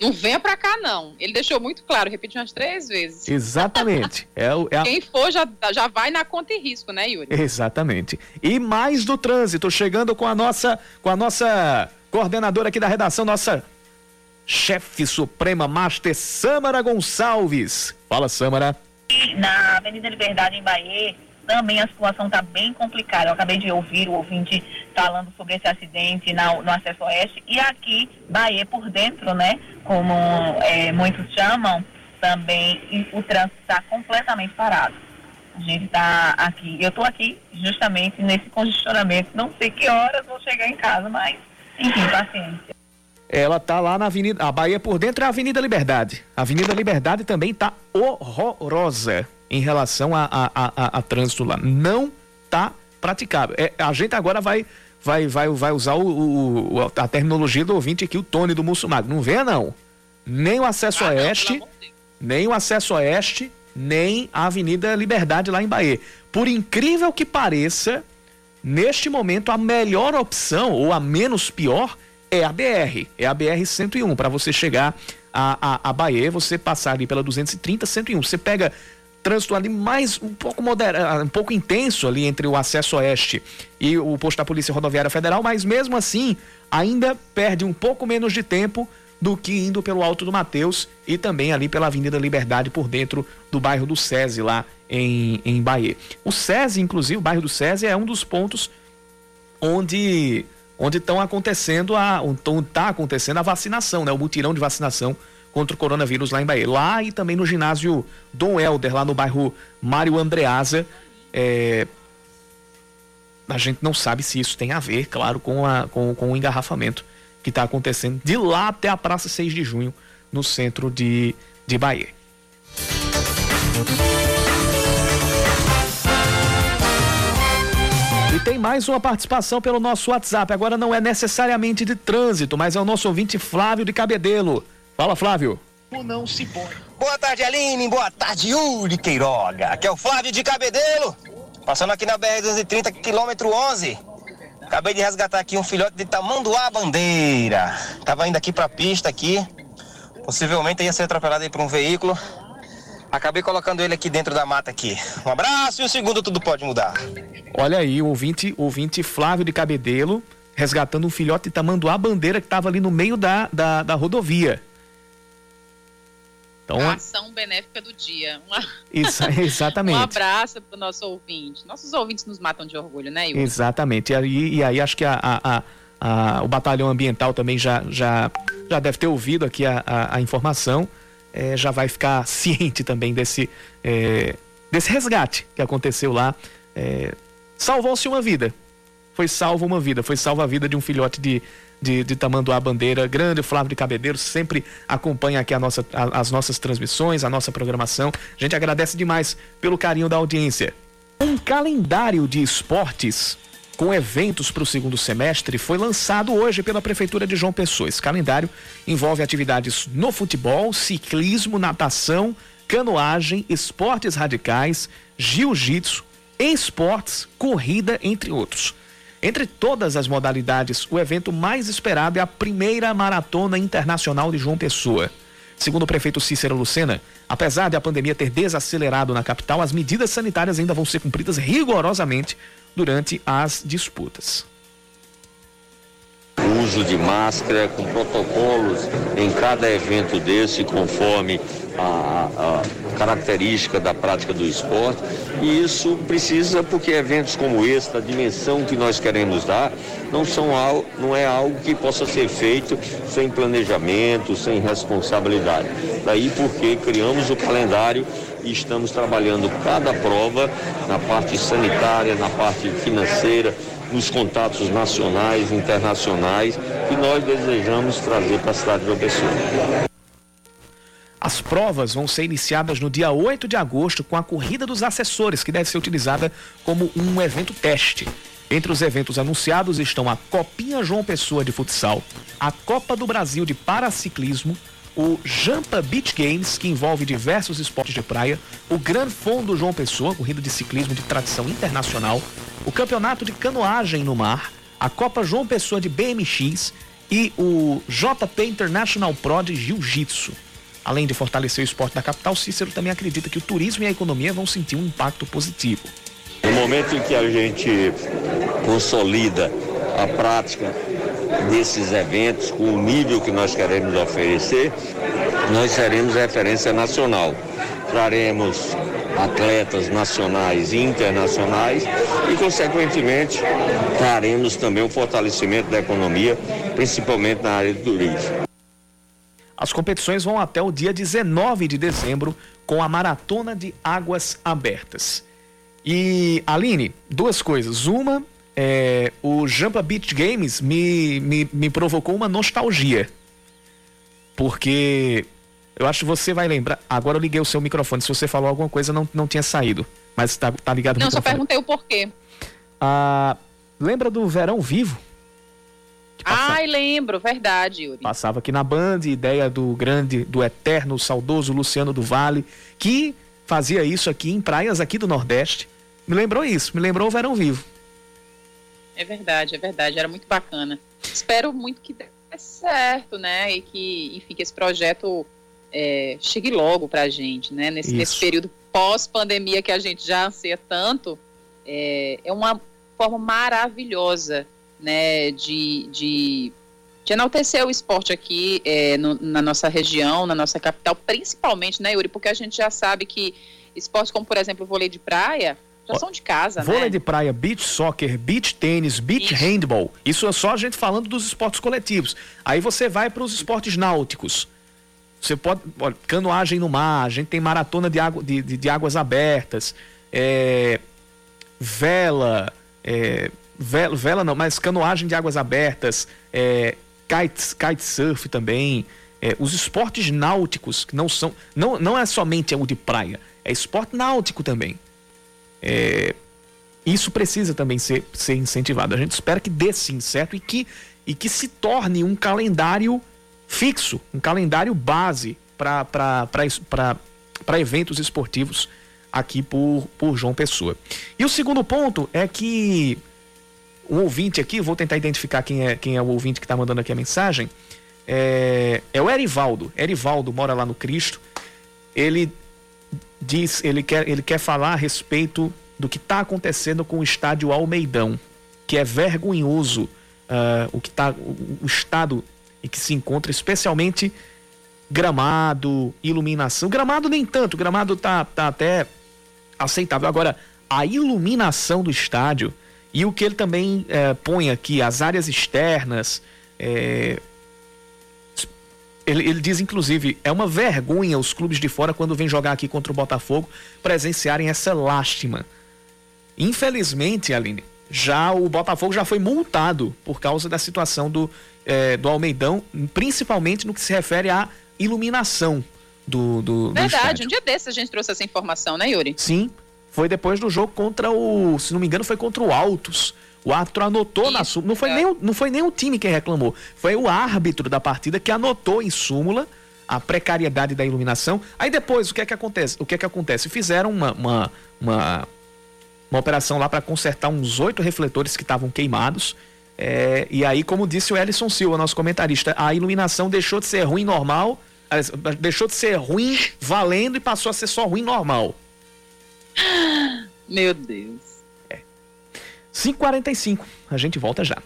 Não venha para cá, não. Ele deixou muito claro, repetiu umas três vezes. Exatamente. é, é a... Quem for já, já vai na conta e risco, né, Yuri? Exatamente. E mais do trânsito, chegando com a nossa, com a nossa coordenadora aqui da redação, nossa chefe suprema, Master Samara Gonçalves. Fala, Samara. Na Avenida Liberdade, em Bahia, também a situação está bem complicada. Eu acabei de ouvir o ouvinte falando sobre esse acidente na, no acesso oeste e aqui, Bahia por dentro, né? Como é, muitos chamam, também o trânsito está completamente parado. A gente está aqui, eu estou aqui justamente nesse congestionamento. Não sei que horas vou chegar em casa, mas enfim, paciência. Ela tá lá na Avenida, a Bahia por dentro é a Avenida Liberdade. A Avenida Liberdade também tá horrorosa em relação a, a, a, a trânsito lá. Não tá praticável. É, a gente agora vai vai vai, vai usar o, o, a terminologia do ouvinte aqui, o Tony do Muçulmano. Não venha, não. Nem o acesso ah, oeste, não, nem o acesso oeste, nem a Avenida Liberdade lá em Bahia. Por incrível que pareça, neste momento a melhor opção, ou a menos pior, é a BR. É a BR 101. Para você chegar a, a, a Bahia, você passar ali pela 230, 101. Você pega trânsito ali mais um pouco moderado, um pouco intenso ali entre o acesso oeste e o posto da Polícia Rodoviária Federal, mas mesmo assim ainda perde um pouco menos de tempo do que indo pelo Alto do Mateus e também ali pela Avenida Liberdade por dentro do bairro do SESI lá em, em Bahia. O SESI, inclusive, o bairro do SESI é um dos pontos onde onde estão acontecendo a onde tá acontecendo a vacinação, né? O mutirão de vacinação contra o coronavírus lá em Bahia. Lá e também no ginásio Dom Helder, lá no bairro Mário Andreasa. É... A gente não sabe se isso tem a ver, claro, com, a, com, com o engarrafamento que está acontecendo de lá até a Praça 6 de Junho, no centro de, de Bahia. E tem mais uma participação pelo nosso WhatsApp. Agora não é necessariamente de trânsito, mas é o nosso ouvinte Flávio de Cabedelo. Fala, Flávio. Não se põe. Boa tarde, Aline. Boa tarde, Yuri Queiroga. Aqui é o Flávio de Cabedelo. Passando aqui na BR-230, quilômetro 11. Acabei de resgatar aqui um filhote de tamanduá bandeira. Tava indo aqui pra pista aqui. Possivelmente ia ser atropelado aí por um veículo. Acabei colocando ele aqui dentro da mata aqui. Um abraço e o segundo tudo pode mudar. Olha aí, o ouvinte, ouvinte Flávio de Cabedelo resgatando um filhote de tamanduá bandeira que estava ali no meio da, da, da rodovia. Então, a ação benéfica do dia. Uma... Isso, exatamente. um abraço para o nosso ouvinte. Nossos ouvintes nos matam de orgulho, né, Yuri? Exatamente. E aí, e aí acho que a, a, a, o Batalhão Ambiental também já, já, já deve ter ouvido aqui a, a, informação. É, já vai ficar ciente também desse, é, desse resgate que aconteceu lá. É, Salvou-se uma vida. Foi salva uma vida. Foi salva a vida de um filhote de, de, de Tamanduá Bandeira, grande Flávio de Cabedeiro, sempre acompanha aqui a nossa, a, as nossas transmissões, a nossa programação. A gente agradece demais pelo carinho da audiência. Um calendário de esportes com eventos para o segundo semestre foi lançado hoje pela Prefeitura de João Pessoa. Esse calendário envolve atividades no futebol, ciclismo, natação, canoagem, esportes radicais, jiu-jitsu, esportes, corrida, entre outros. Entre todas as modalidades, o evento mais esperado é a primeira Maratona Internacional de João Pessoa. Segundo o prefeito Cícero Lucena, apesar de a pandemia ter desacelerado na capital, as medidas sanitárias ainda vão ser cumpridas rigorosamente durante as disputas uso de máscara, com protocolos em cada evento desse, conforme a, a, característica da prática do esporte. E isso precisa, porque eventos como esse, da dimensão que nós queremos dar, não, são não é algo que possa ser feito sem planejamento, sem responsabilidade. Daí porque criamos o calendário e estamos trabalhando cada prova na parte sanitária, na parte financeira, nos contatos nacionais internacionais que nós desejamos trazer para a cidade de João Pessoa. As provas vão ser iniciadas no dia 8 de agosto com a Corrida dos Assessores, que deve ser utilizada como um evento teste. Entre os eventos anunciados estão a Copinha João Pessoa de futsal, a Copa do Brasil de paraciclismo, o Jampa Beach Games, que envolve diversos esportes de praia, o Gran Fondo João Pessoa, corrida de ciclismo de tradição internacional, o Campeonato de Canoagem no Mar, a Copa João Pessoa de BMX e o JP International Pro de Jiu-Jitsu. Além de fortalecer o esporte da capital, Cícero também acredita que o turismo e a economia vão sentir um impacto positivo. No momento em que a gente consolida a prática desses eventos, com o nível que nós queremos oferecer, nós seremos referência nacional. Traremos atletas nacionais e internacionais e, consequentemente, traremos também o fortalecimento da economia, principalmente na área do turismo. As competições vão até o dia 19 de dezembro com a Maratona de Águas Abertas. E, Aline, duas coisas. Uma é, o Jampa Beach Games me, me, me provocou uma nostalgia. Porque eu acho que você vai lembrar. Agora eu liguei o seu microfone. Se você falou alguma coisa, não, não tinha saído. Mas tá, tá ligado Não, só perguntei o porquê. Ah, lembra do Verão Vivo? Ai, lembro, verdade, Yuri. Passava aqui na Band, ideia do grande, do eterno, saudoso Luciano do Vale, que fazia isso aqui em praias aqui do Nordeste. Me lembrou isso, me lembrou o Verão Vivo. É verdade, é verdade. Era muito bacana. Espero muito que dê certo, né? E que, enfim, que esse projeto é, chegue logo pra gente, né? Nesse, nesse período pós-pandemia que a gente já anseia tanto, é, é uma forma maravilhosa né, de, de, de enaltecer o esporte aqui é, no, na nossa região, na nossa capital, principalmente, né, Yuri? Porque a gente já sabe que esportes como, por exemplo, o vôlei de praia já são de casa, Vôlei né? de praia, beach soccer, beach tênis, beach Isso. handball. Isso é só a gente falando dos esportes coletivos. Aí você vai para os esportes náuticos. Você pode. Olha, canoagem no mar, a gente tem maratona de, água, de, de, de águas abertas, é, vela, é, vela, vela não, mas canoagem de águas abertas, é, kite, kitesurf também. é, os esportes náuticos, que não são. Não, não é somente o de praia, é esporte náutico também. É, isso precisa também ser, ser incentivado. A gente espera que dê sim, certo? E que, e que se torne um calendário fixo, um calendário base para eventos esportivos aqui por, por João Pessoa. E o segundo ponto é que um ouvinte aqui, vou tentar identificar quem é, quem é o ouvinte que está mandando aqui a mensagem, é, é o Erivaldo. Erivaldo mora lá no Cristo. Ele diz, ele quer, ele quer falar a respeito do que está acontecendo com o estádio Almeidão, que é vergonhoso ah, o que tá, o, o estado em que se encontra, especialmente gramado, iluminação. Gramado nem tanto, gramado tá, tá até aceitável. Agora, a iluminação do estádio e o que ele também eh, põe aqui, as áreas externas, eh, ele, ele diz, inclusive, é uma vergonha os clubes de fora, quando vêm jogar aqui contra o Botafogo, presenciarem essa lástima. Infelizmente, Aline, já o Botafogo já foi multado por causa da situação do, eh, do Almeidão, principalmente no que se refere à iluminação do, do, do Verdade, estádio. um dia desses a gente trouxe essa informação, né, Yuri? Sim, foi depois do jogo contra o, se não me engano, foi contra o Altos. O árbitro anotou na súmula, não foi, nem, o- não foi nem o time quem reclamou, foi o árbitro da partida que anotou em súmula a precariedade da iluminação. Aí depois, o que é que acontece? O que é que acontece? Fizeram uma, uma, uma, uma operação lá para consertar uns oito refletores que estavam queimados. É, e aí, como disse o Ellison Silva, nosso comentarista, a iluminação deixou de ser ruim normal, deixou de ser ruim valendo e passou a ser só ruim normal. Meu Deus. 5h45, a gente volta já.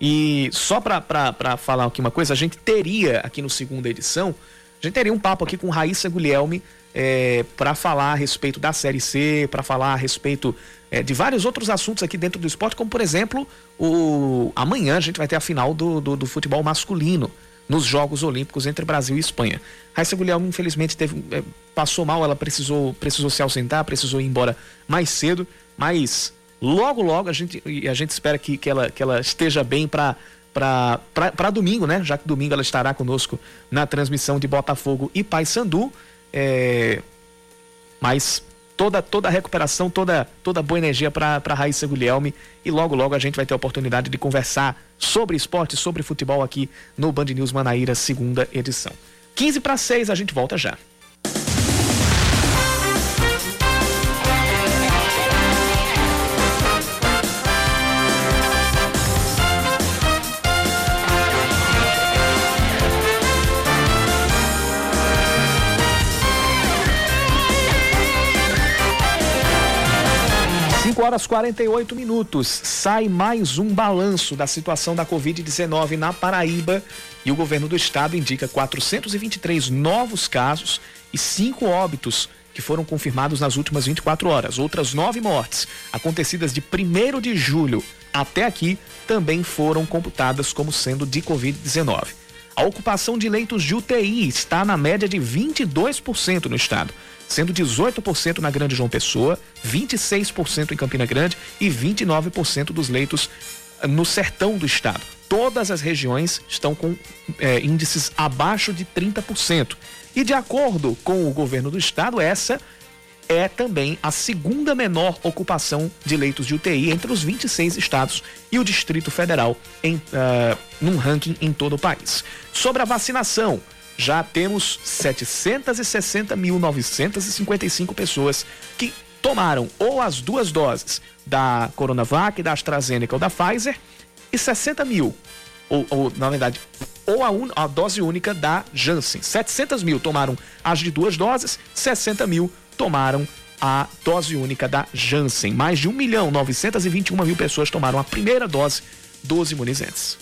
E só pra falar aqui uma coisa, a gente teria aqui no segunda edição, a gente teria um papo aqui com Raíssa Guilherme é, para falar a respeito da Série C, para falar a respeito é, de vários outros assuntos aqui dentro do esporte, como por exemplo, o amanhã a gente vai ter a final do, do, do futebol masculino nos Jogos Olímpicos entre Brasil e Espanha. Raíssa Guilherme, infelizmente, teve, é, passou mal, ela precisou, precisou se ausentar, precisou ir embora mais cedo, mas logo, logo a gente, a gente espera que, que, ela, que ela esteja bem para para domingo, né? Já que domingo ela estará conosco na transmissão de Botafogo e Paysandu. É, mas toda toda a recuperação, toda toda boa energia para Raíssa Guilherme e logo logo a gente vai ter a oportunidade de conversar sobre esporte, sobre futebol aqui no Band News Manaíra, segunda edição. 15 para 6, a gente volta já. Horas 48 minutos. Sai mais um balanço da situação da Covid-19 na Paraíba e o governo do estado indica 423 novos casos e cinco óbitos que foram confirmados nas últimas 24 horas. Outras nove mortes, acontecidas de 1 de julho até aqui, também foram computadas como sendo de Covid-19. A ocupação de leitos de UTI está na média de 22% no estado, sendo 18% na Grande João Pessoa, 26% em Campina Grande e 29% dos leitos eh, no sertão do estado. Todas as regiões estão com eh, índices abaixo de 30%. E de acordo com o governo do estado, essa é também a segunda menor ocupação de leitos de UTI entre os 26 estados e o Distrito Federal em, ah, num ranking em todo o país. Sobre a vacinação, já temos 760.955 pessoas que tomaram ou as duas doses da Coronavac, da AstraZeneca ou da Pfizer e 60 mil, ou, ou, na verdade, ou a, un- a dose única da Janssen. 700 mil tomaram as de duas doses, 60 mil tomaram a dose única da Janssen. Mais de 1 milhão 921 mil pessoas tomaram a primeira dose dos imunizantes.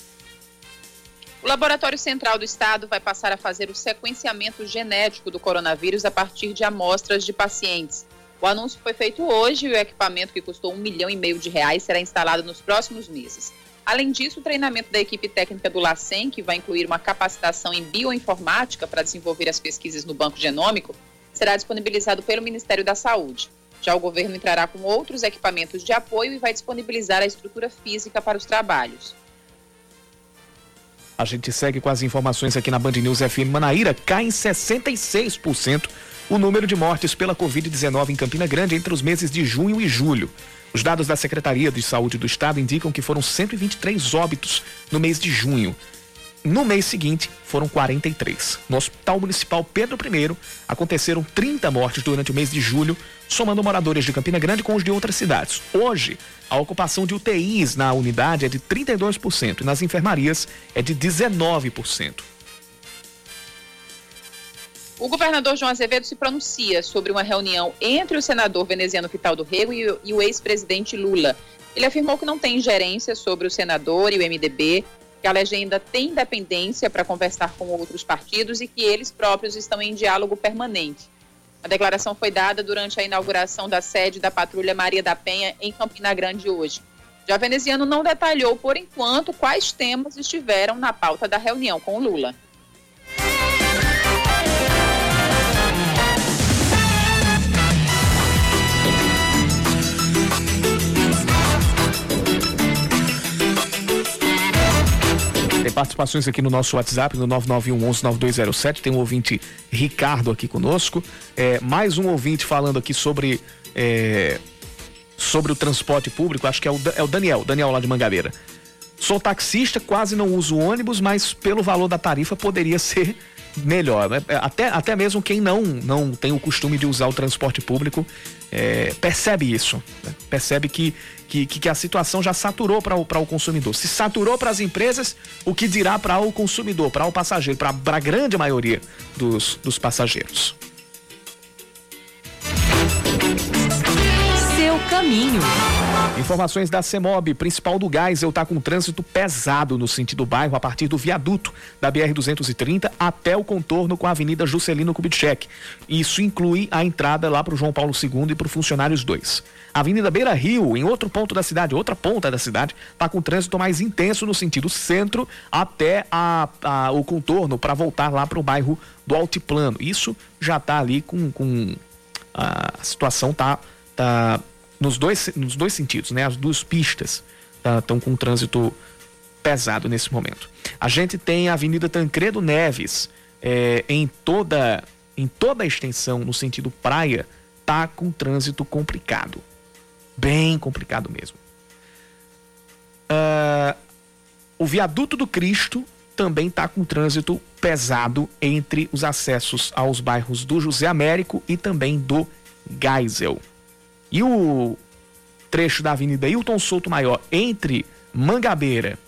O Laboratório Central do Estado vai passar a fazer o sequenciamento genético do coronavírus a partir de amostras de pacientes. O anúncio foi feito hoje e o equipamento, que custou um milhão e meio de reais, será instalado nos próximos meses. Além disso, o treinamento da equipe técnica do LACEN, que vai incluir uma capacitação em bioinformática para desenvolver as pesquisas no banco genômico, será disponibilizado pelo Ministério da Saúde. Já o governo entrará com outros equipamentos de apoio e vai disponibilizar a estrutura física para os trabalhos. A gente segue com as informações aqui na Band News FM Manaíra. Cai em 66% o número de mortes pela Covid-19 em Campina Grande entre os meses de junho e julho. Os dados da Secretaria de Saúde do Estado indicam que foram 123 óbitos no mês de junho. No mês seguinte, foram 43. No Hospital Municipal Pedro I, aconteceram 30 mortes durante o mês de julho, somando moradores de Campina Grande com os de outras cidades. Hoje, a ocupação de UTIs na unidade é de 32% e nas enfermarias é de 19%. O governador João Azevedo se pronuncia sobre uma reunião entre o senador veneziano Vital do Rego e, o ex-presidente Lula. Ele afirmou que não tem ingerência sobre o senador e o MDB, que a legenda tem independência para conversar com outros partidos e que eles próprios estão em diálogo permanente. A declaração foi dada durante a inauguração da sede da Patrulha Maria da Penha em Campina Grande hoje. Já veneziano não detalhou, por enquanto, quais temas estiveram na pauta da reunião com Lula. Participações aqui no nosso WhatsApp, no 991-11-9207. Tem um ouvinte Ricardo aqui conosco. É, mais um ouvinte falando aqui sobre, é, sobre o transporte público. Acho que é o, é o Daniel, Daniel lá de Mangabeira. Sou taxista, quase não uso ônibus, mas pelo valor da tarifa poderia ser melhor. Né? Até, até mesmo quem não, não tem o costume de usar o transporte público é, percebe isso. Né? Percebe que, que, que a situação já saturou para o, o consumidor. Se saturou para as empresas, o que dirá para o consumidor, para o passageiro, para a grande maioria dos, dos passageiros. Caminho. Informações da CEMOB, principal do Geisel está com trânsito pesado no sentido bairro a partir do viaduto da BR-230 até o contorno com a Avenida Juscelino Kubitschek. Isso inclui a entrada lá para o João Paulo II e para o Funcionários 2. A Avenida Beira Rio, em outro ponto da cidade, outra ponta da cidade, está com trânsito mais intenso no sentido centro até a, a o contorno para voltar lá para o bairro do Altiplano. Isso já está ali com, com a situação tá, tá nos dois, nos dois sentidos, né? As duas pistas estão tá, com trânsito pesado nesse momento. A gente tem a Avenida Tancredo Neves é, em toda em toda a extensão no sentido praia tá com trânsito complicado, bem complicado mesmo. Uh, o viaduto do Cristo também está com trânsito pesado entre os acessos aos bairros do José Américo e também do Geisel. E o trecho da Avenida Hilton Souto Maior entre Mangabeira,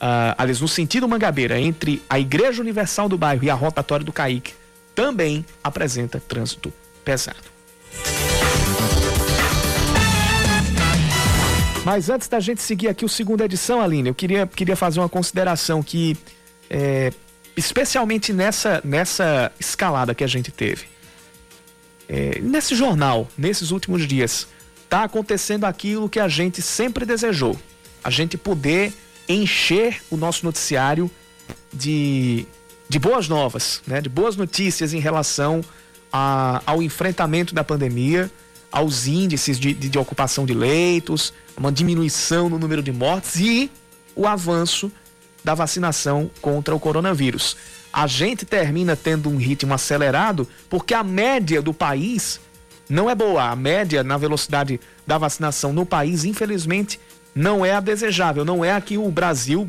uh, aliás, no sentido Mangabeira, entre a Igreja Universal do bairro e a rotatória do Caique, também apresenta trânsito pesado. Mas antes da gente seguir aqui o segunda edição, Aline, eu queria, queria fazer uma consideração que, é, especialmente nessa, nessa escalada que a gente teve, é, nesse jornal, nesses últimos dias, está acontecendo aquilo que a gente sempre desejou: a gente poder encher o nosso noticiário de, de boas novas, né? de boas notícias em relação a, ao enfrentamento da pandemia, aos índices de, de, de ocupação de leitos, uma diminuição no número de mortes e o avanço da vacinação contra o coronavírus a gente termina tendo um ritmo acelerado porque a média do país não é boa. A média na velocidade da vacinação no país, infelizmente, não é a desejável. Não é a que o Brasil,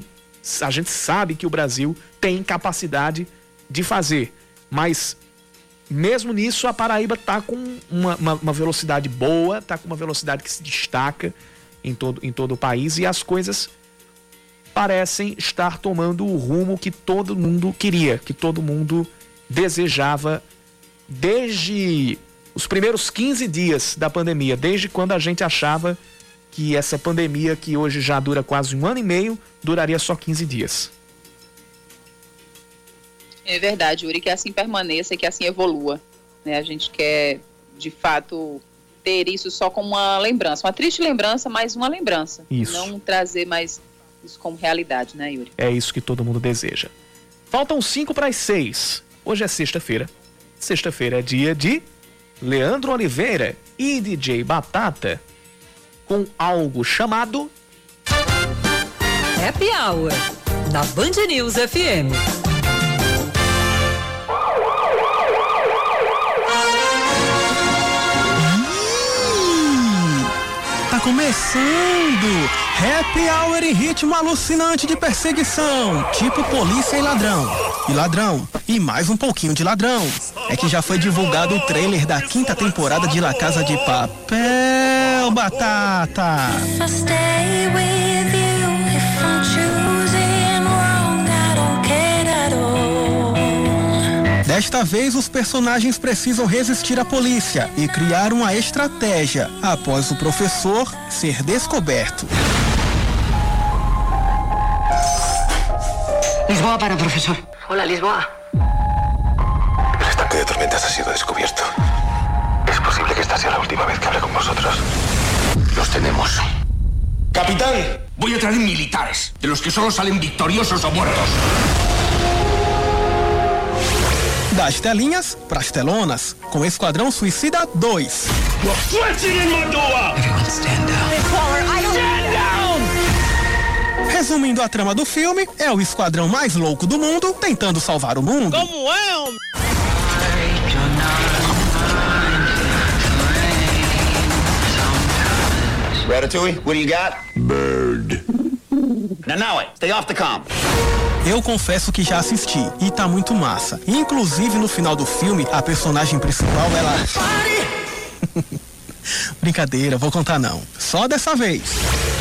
a gente sabe que o Brasil tem capacidade de fazer. Mas mesmo nisso, a Paraíba está com uma, uma, uma, velocidade boa, está com uma velocidade que se destaca em todo, em todo o país e as coisas parecem estar tomando o rumo que todo mundo queria, que todo mundo desejava desde os primeiros 15 dias da pandemia, desde quando a gente achava que essa pandemia, que hoje já dura quase um ano e meio, duraria só 15 dias. É verdade, Yuri, que assim permaneça e que assim evolua. Né? A gente quer, de fato, ter isso só como uma lembrança, uma triste lembrança, mas uma lembrança. Isso. Não trazer mais isso como realidade, né, Yuri? É isso que todo mundo deseja. Faltam 5 para as 6. Hoje é sexta-feira. Sexta-feira é dia de Leandro Oliveira e DJ Batata com algo chamado Happy Hour na Band News FM. Tá começando! Happy Hour em ritmo alucinante de perseguição, tipo polícia e ladrão. E ladrão, e mais um pouquinho de ladrão. É que já foi divulgado o trailer da quinta temporada de La Casa de Papel, Batata. Desta vez, os personagens precisam resistir à polícia e criar uma estratégia após o professor ser descoberto. Lisboa para, profesor. Hola, Lisboa. El estanque de tormentas ha sido descubierto. Es posible que esta sea la última vez que hable con vosotros. Los tenemos. Capitán, voy a traer militares, de los que solo salen victoriosos o muertos. Das telinhas pras telonas, com Esquadrão Suicida 2. You're fletching in my door! Everyone stand down. Resumindo a trama do filme, é o esquadrão mais louco do mundo tentando salvar o mundo. Como é, homem? Ratatouille, what do you got? Bird. Now, now, stay off the comp. Eu confesso que já assisti e tá muito massa. Inclusive no final do filme, a personagem principal ela. Brincadeira, vou contar não. Só dessa vez.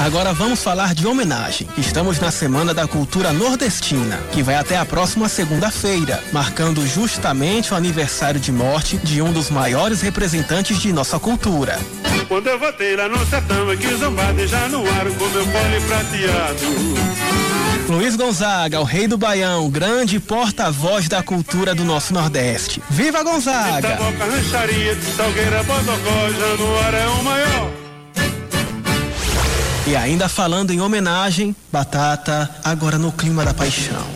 Agora vamos falar de homenagem. Estamos na Semana da Cultura Nordestina, que vai até a próxima segunda-feira, marcando justamente o aniversário de morte de um dos maiores representantes de nossa cultura. Quando eu voltei lá no é que zombado já no ar com meu pole prateado. Luiz Gonzaga, o rei do Baião, grande porta-voz da cultura do nosso Nordeste. Viva Gonzaga! E ainda falando em homenagem, Batata, agora no clima da paixão.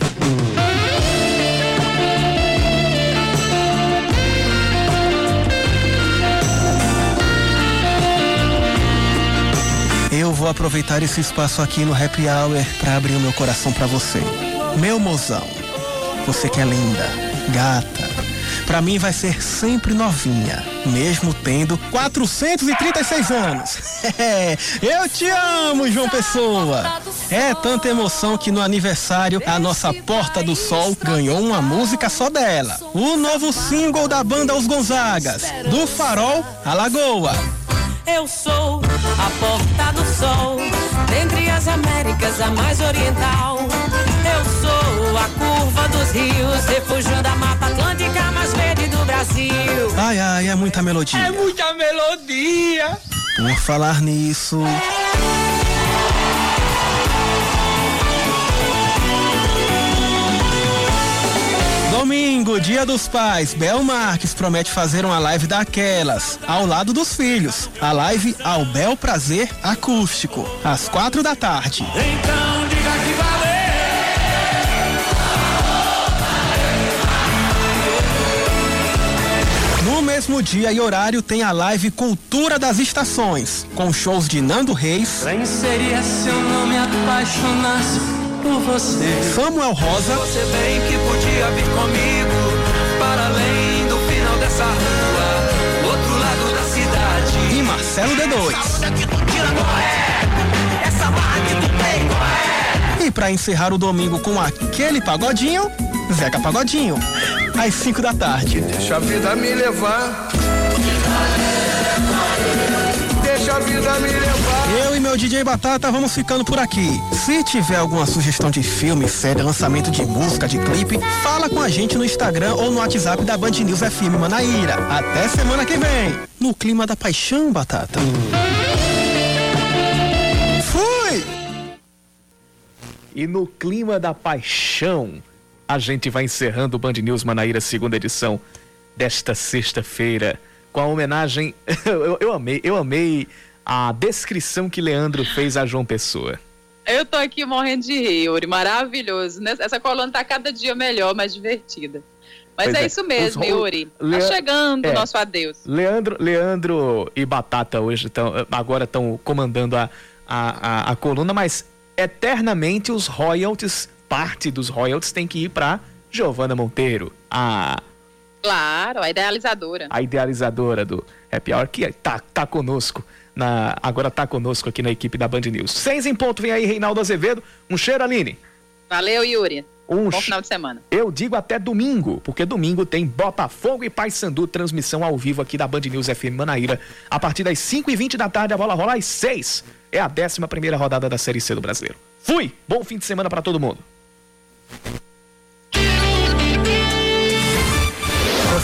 Vou aproveitar esse espaço aqui no Happy Hour para abrir o meu coração para você. Meu mozão, você que é linda, gata, para mim vai ser sempre novinha, mesmo tendo 436 anos. Eu te amo, João Pessoa. É tanta emoção que no aniversário a nossa Porta do Sol ganhou uma música só dela. O novo single da banda Os Gonzagas, do Farol à Lagoa. Eu sou a porta do sol, dentre as Américas a mais oriental. Eu sou a curva dos rios, refúgio da Mata Atlântica mais verde do Brasil. Ai, ai, é muita melodia. É muita melodia. Por falar nisso. Domingo, dia dos pais, Bel Marques promete fazer uma live daquelas, ao lado dos filhos. A live ao Bel Prazer Acústico, às quatro da tarde. Então diga que No mesmo dia e horário tem a live Cultura das Estações, com shows de Nando Reis, seria se eu não me apaixonasse por você. Samuel Rosa, Você bem que podia vir comigo para além do final dessa rua, outro lado da cidade. e Marcelo D2. Essa barra que tu tem, qual é? E pra encerrar o domingo com aquele pagodinho, Zeca Pagodinho, às 5 da tarde. Deixa a vida me levar. Deixa a vida me levar. Eu e meu DJ Batata vamos ficando por aqui. Se tiver alguma sugestão de filme, série, lançamento de música, de clipe, fala com a gente no Instagram ou no WhatsApp da Band News FM Manaíra. Até semana que vem. No clima da paixão, Batata. Fui! E no clima da paixão, a gente vai encerrando o Band News Manaíra, segunda edição desta sexta-feira, com a homenagem. eu, eu amei, eu amei a descrição que Leandro fez a João Pessoa. Eu tô aqui morrendo de rir, Yuri. Maravilhoso. né? Essa coluna tá cada dia melhor, mais divertida. Mas é, é. isso mesmo, Os- Yuri. Lea- Tá chegando o é. nosso adeus. Leandro, Leandro e Batata hoje estão agora estão comandando a, a, a, a coluna, mas eternamente os royalties, parte dos royalties tem que ir para Giovana Monteiro, a, Claro, a idealizadora. a idealizadora do Happy Hour, que tá, tá conosco. Na, agora tá conosco aqui na equipe da Band News. Seis em ponto, vem aí Reinaldo Azevedo. Um cheiro, Aline. Valeu, Yuri. Um Bom final de semana. Eu digo até domingo, porque domingo tem Botafogo e Paysandu, transmissão ao vivo aqui da Band News FM Manaíra. A partir das 5h20 da tarde, a bola rola às 6 É a 11 primeira rodada da Série C do Brasileiro. Fui! Bom fim de semana para todo mundo.